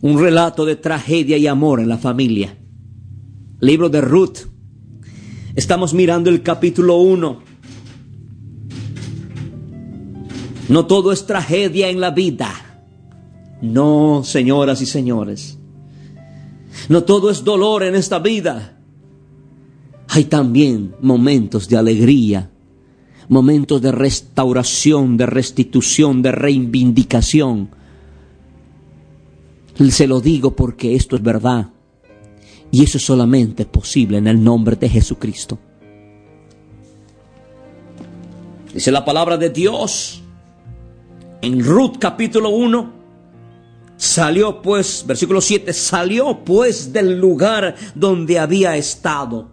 Un relato de tragedia y amor en la familia. Libro de Ruth. Estamos mirando el capítulo 1. No todo es tragedia en la vida. No, señoras y señores. No todo es dolor en esta vida. Hay también momentos de alegría, momentos de restauración, de restitución, de reivindicación. Se lo digo porque esto es verdad. Y eso es solamente posible en el nombre de Jesucristo. Dice la palabra de Dios en Ruth capítulo 1. Salió pues, versículo 7, salió pues del lugar donde había estado.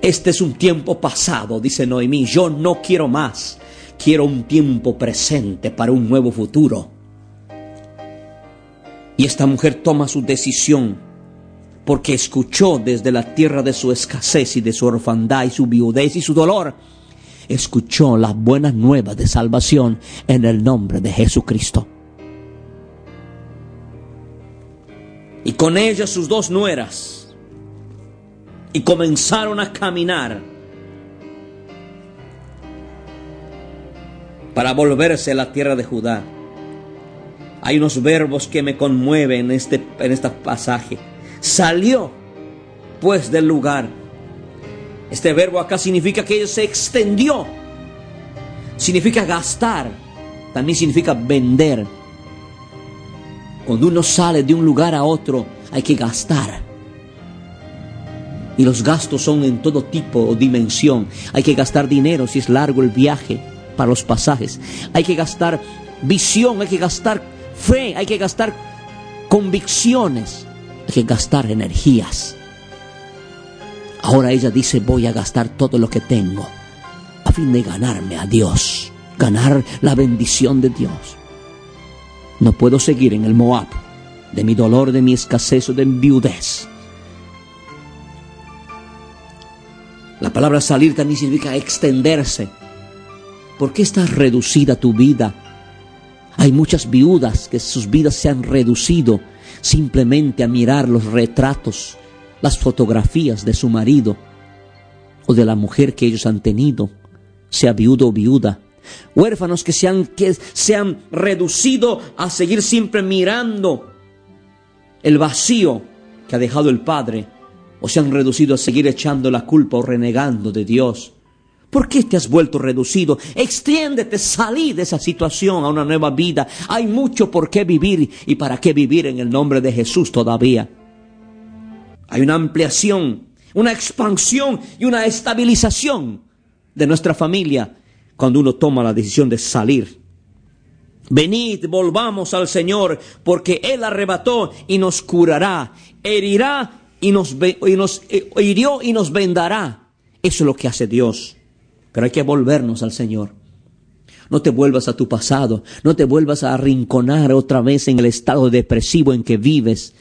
Este es un tiempo pasado, dice Noemí. Yo no quiero más. Quiero un tiempo presente para un nuevo futuro. Y esta mujer toma su decisión porque escuchó desde la tierra de su escasez y de su orfandad y su viudez y su dolor, escuchó las buenas nuevas de salvación en el nombre de Jesucristo. Y con ella sus dos nueras, y comenzaron a caminar para volverse a la tierra de Judá. Hay unos verbos que me conmueven en este, en este pasaje. Salió pues del lugar. Este verbo acá significa que se extendió. Significa gastar. También significa vender. Cuando uno sale de un lugar a otro, hay que gastar. Y los gastos son en todo tipo o dimensión. Hay que gastar dinero si es largo el viaje para los pasajes. Hay que gastar visión, hay que gastar fe, hay que gastar convicciones, hay que gastar energías. Ahora ella dice, voy a gastar todo lo que tengo a fin de ganarme a Dios, ganar la bendición de Dios. No puedo seguir en el Moab de mi dolor, de mi escasez o de mi viudez. La palabra salir también significa extenderse. ¿Por qué está reducida tu vida hay muchas viudas que sus vidas se han reducido simplemente a mirar los retratos, las fotografías de su marido o de la mujer que ellos han tenido, sea viudo o viuda. Huérfanos que se han, que se han reducido a seguir siempre mirando el vacío que ha dejado el Padre, o se han reducido a seguir echando la culpa o renegando de Dios. ¿Por qué te has vuelto reducido? Extiéndete, salí de esa situación a una nueva vida. Hay mucho por qué vivir y para qué vivir en el nombre de Jesús todavía. Hay una ampliación, una expansión y una estabilización de nuestra familia cuando uno toma la decisión de salir. Venid, volvamos al Señor, porque Él arrebató y nos curará, herirá y nos, y nos eh, hirió y nos vendará. Eso es lo que hace Dios. Pero hay que volvernos al Señor. No te vuelvas a tu pasado, no te vuelvas a arrinconar otra vez en el estado depresivo en que vives,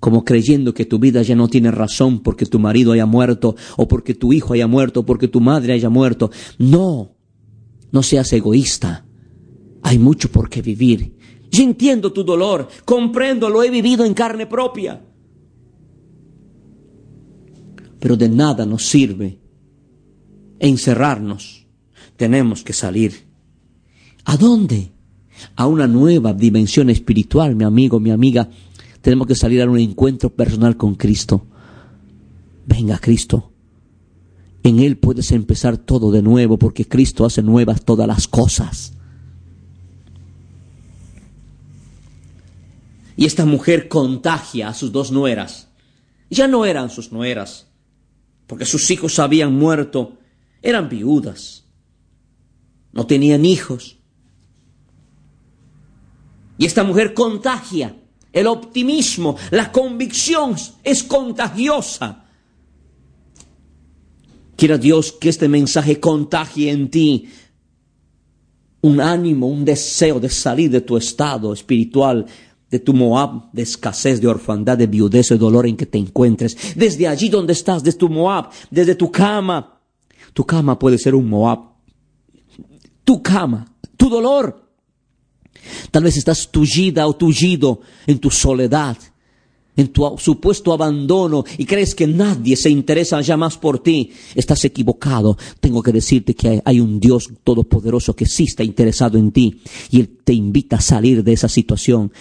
como creyendo que tu vida ya no tiene razón porque tu marido haya muerto, o porque tu hijo haya muerto, o porque tu madre haya muerto. No, no seas egoísta. Hay mucho por qué vivir. Yo entiendo tu dolor, comprendo, lo he vivido en carne propia. Pero de nada nos sirve encerrarnos. Tenemos que salir. ¿A dónde? A una nueva dimensión espiritual, mi amigo, mi amiga. Tenemos que salir a un encuentro personal con Cristo. Venga, Cristo. En Él puedes empezar todo de nuevo porque Cristo hace nuevas todas las cosas. Y esta mujer contagia a sus dos nueras. Ya no eran sus nueras, porque sus hijos habían muerto, eran viudas, no tenían hijos. Y esta mujer contagia el optimismo, la convicción es contagiosa. Quiera Dios que este mensaje contagie en ti un ánimo, un deseo de salir de tu estado espiritual, de tu Moab, de escasez, de orfandad, de viudez, de dolor en que te encuentres. Desde allí donde estás, desde tu Moab, desde tu cama. Tu cama puede ser un Moab. Tu cama, tu dolor. Tal vez estás tullida o tullido en tu soledad, en tu supuesto abandono y crees que nadie se interesa ya más por ti, estás equivocado. Tengo que decirte que hay un Dios todopoderoso que sí está interesado en ti y Él te invita a salir de esa situación.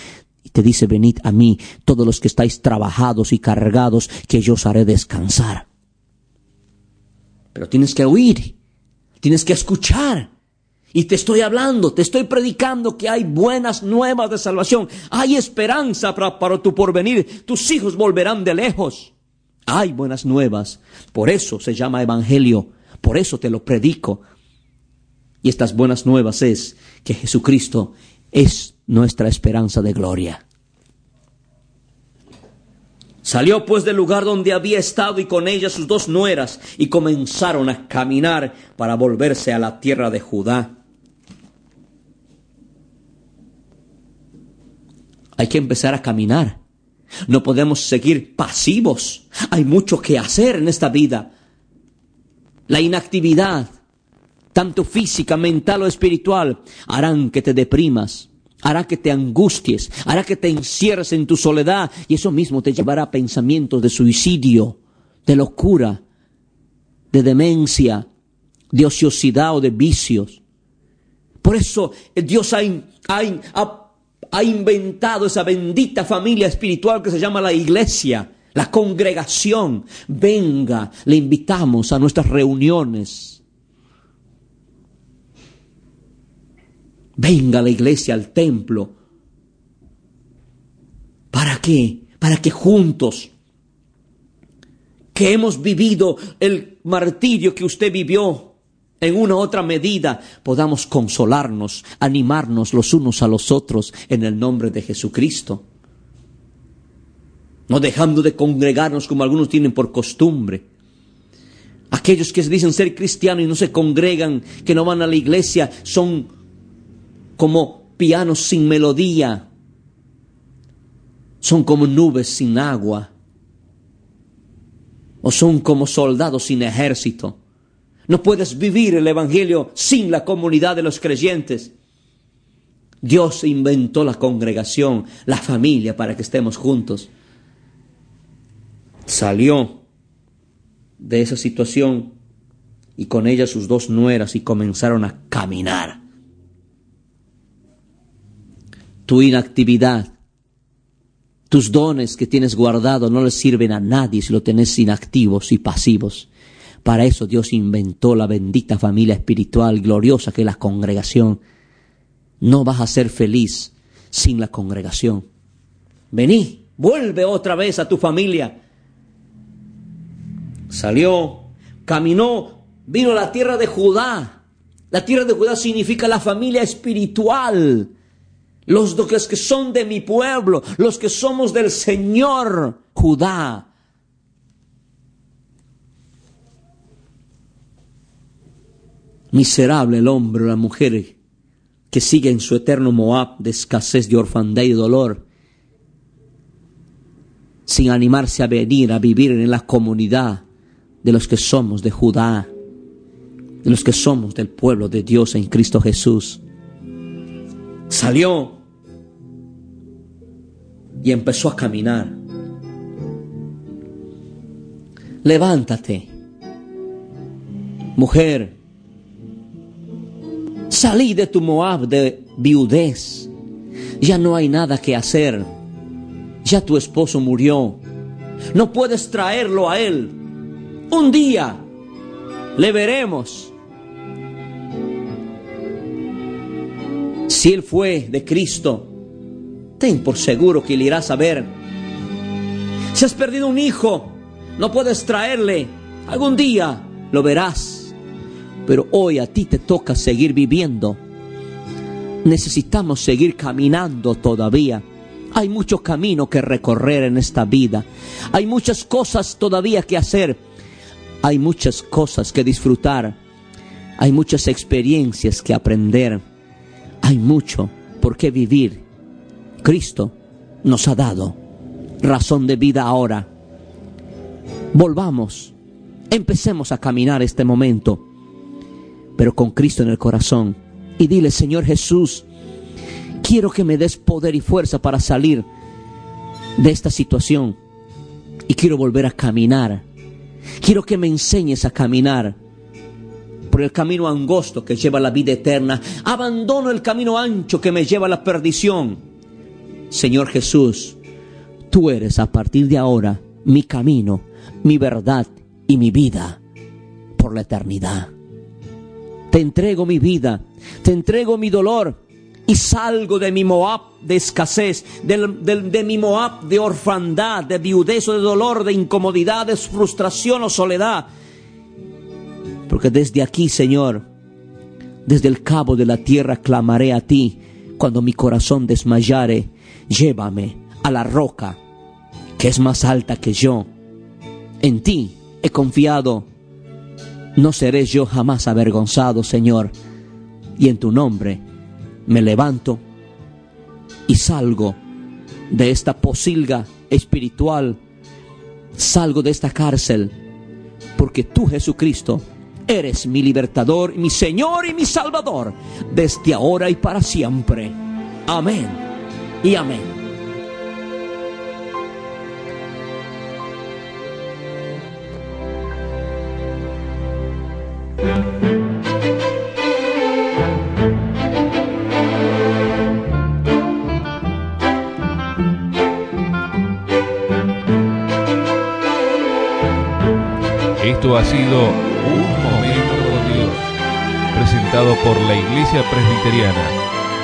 Y te dice, venid a mí, todos los que estáis trabajados y cargados, que yo os haré descansar. Pero tienes que oír, tienes que escuchar. Y te estoy hablando, te estoy predicando que hay buenas nuevas de salvación. Hay esperanza para, tu porvenir. Tus hijos volverán de lejos. Hay buenas nuevas. Por eso se llama evangelio. Por eso te lo predico. Y estas buenas nuevas es que Jesucristo es nuestra esperanza de gloria. Salió pues del lugar donde había estado y con ella sus dos nueras y comenzaron a caminar para volverse a la tierra de Judá. Hay que empezar a caminar. No podemos seguir pasivos. Hay mucho que hacer en esta vida. La inactividad, tanto física, mental o espiritual, harán que te deprimas, hará que te angusties, hará que te encierres en tu soledad y eso mismo te llevará a pensamientos de suicidio, de locura, de demencia, de ociosidad o de vicios. Por eso Dios ha, ha, ha inventado esa bendita familia espiritual que se llama la iglesia, la congregación. Venga, le invitamos a nuestras reuniones. Venga a la iglesia, al templo. ¿Para qué? Para que juntos, que hemos vivido el martirio que usted vivió, en una u otra medida podamos consolarnos, animarnos los unos a los otros en el nombre de Jesucristo. No dejando de congregarnos como algunos tienen por costumbre. Aquellos que dicen ser cristianos y no se congregan, que no van a la iglesia, son como pianos sin melodía, son como nubes sin agua, o son como soldados sin ejército. No puedes vivir el Evangelio sin la comunidad de los creyentes. Dios inventó la congregación, la familia para que estemos juntos. Salió de esa situación y con ella sus dos nueras y comenzaron a caminar. Tu inactividad, tus dones que tienes guardados no les sirven a nadie si lo tenés inactivos y pasivos. Para eso Dios inventó la bendita familia espiritual gloriosa que es la congregación. No vas a ser feliz sin la congregación. Vení, vuelve otra vez a tu familia. Salió, caminó, vino a la tierra de Judá. La tierra de Judá significa la familia espiritual. Los, que son de mi pueblo, los que somos del Señor Judá. Miserable el hombre o la mujer que sigue en su eterno Moab de escasez, de orfandad y dolor, sin animarse a venir a vivir en la comunidad de los que somos de Judá, de los que somos del pueblo de Dios en Cristo Jesús. Salió y empezó a caminar. Levántate, mujer, Salí de tu Moab de viudez. Ya no hay nada que hacer. Ya tu esposo murió. No puedes traerlo a él. Un día le veremos. Si él fue de Cristo, ten por seguro que le irás a ver. Si has perdido un hijo, no puedes traerle. Algún día lo verás. Pero hoy a ti te toca seguir viviendo. Necesitamos seguir caminando todavía. Hay mucho camino que recorrer en esta vida. Hay muchas cosas todavía que hacer. Hay muchas cosas que disfrutar. Hay muchas experiencias que aprender. Hay mucho por qué vivir. Cristo nos ha dado razón de vida ahora. Volvamos, empecemos a caminar este momento, pero con Cristo en el corazón. Y dile, Señor Jesús, quiero que me des poder y fuerza para salir de esta situación. Y quiero volver a caminar. Quiero que me enseñes a caminar por el camino angosto que lleva a la vida eterna. Abandono el camino ancho que me lleva a la perdición. Señor Jesús, tú eres a partir de ahora mi camino, mi verdad y mi vida por la eternidad. Te entrego mi vida, te entrego mi dolor y salgo de mi Moab de escasez, de, mi Moab de orfandad, de viudez o de dolor, de incomodidad, de frustración o soledad. Porque desde aquí, Señor, desde el cabo de la tierra clamaré a ti cuando mi corazón desmayare. Llévame a la roca que es más alta que yo. En ti he confiado. No seré yo jamás avergonzado, Señor. Y en tu nombre me levanto y salgo de esta posilga espiritual. Salgo de esta cárcel porque tú, Jesucristo, eres mi libertador, mi Señor y mi Salvador, desde ahora y para siempre. Amén y amén. Esto ha sido Un Momento con Dios, presentado por la Iglesia Presbiteriana,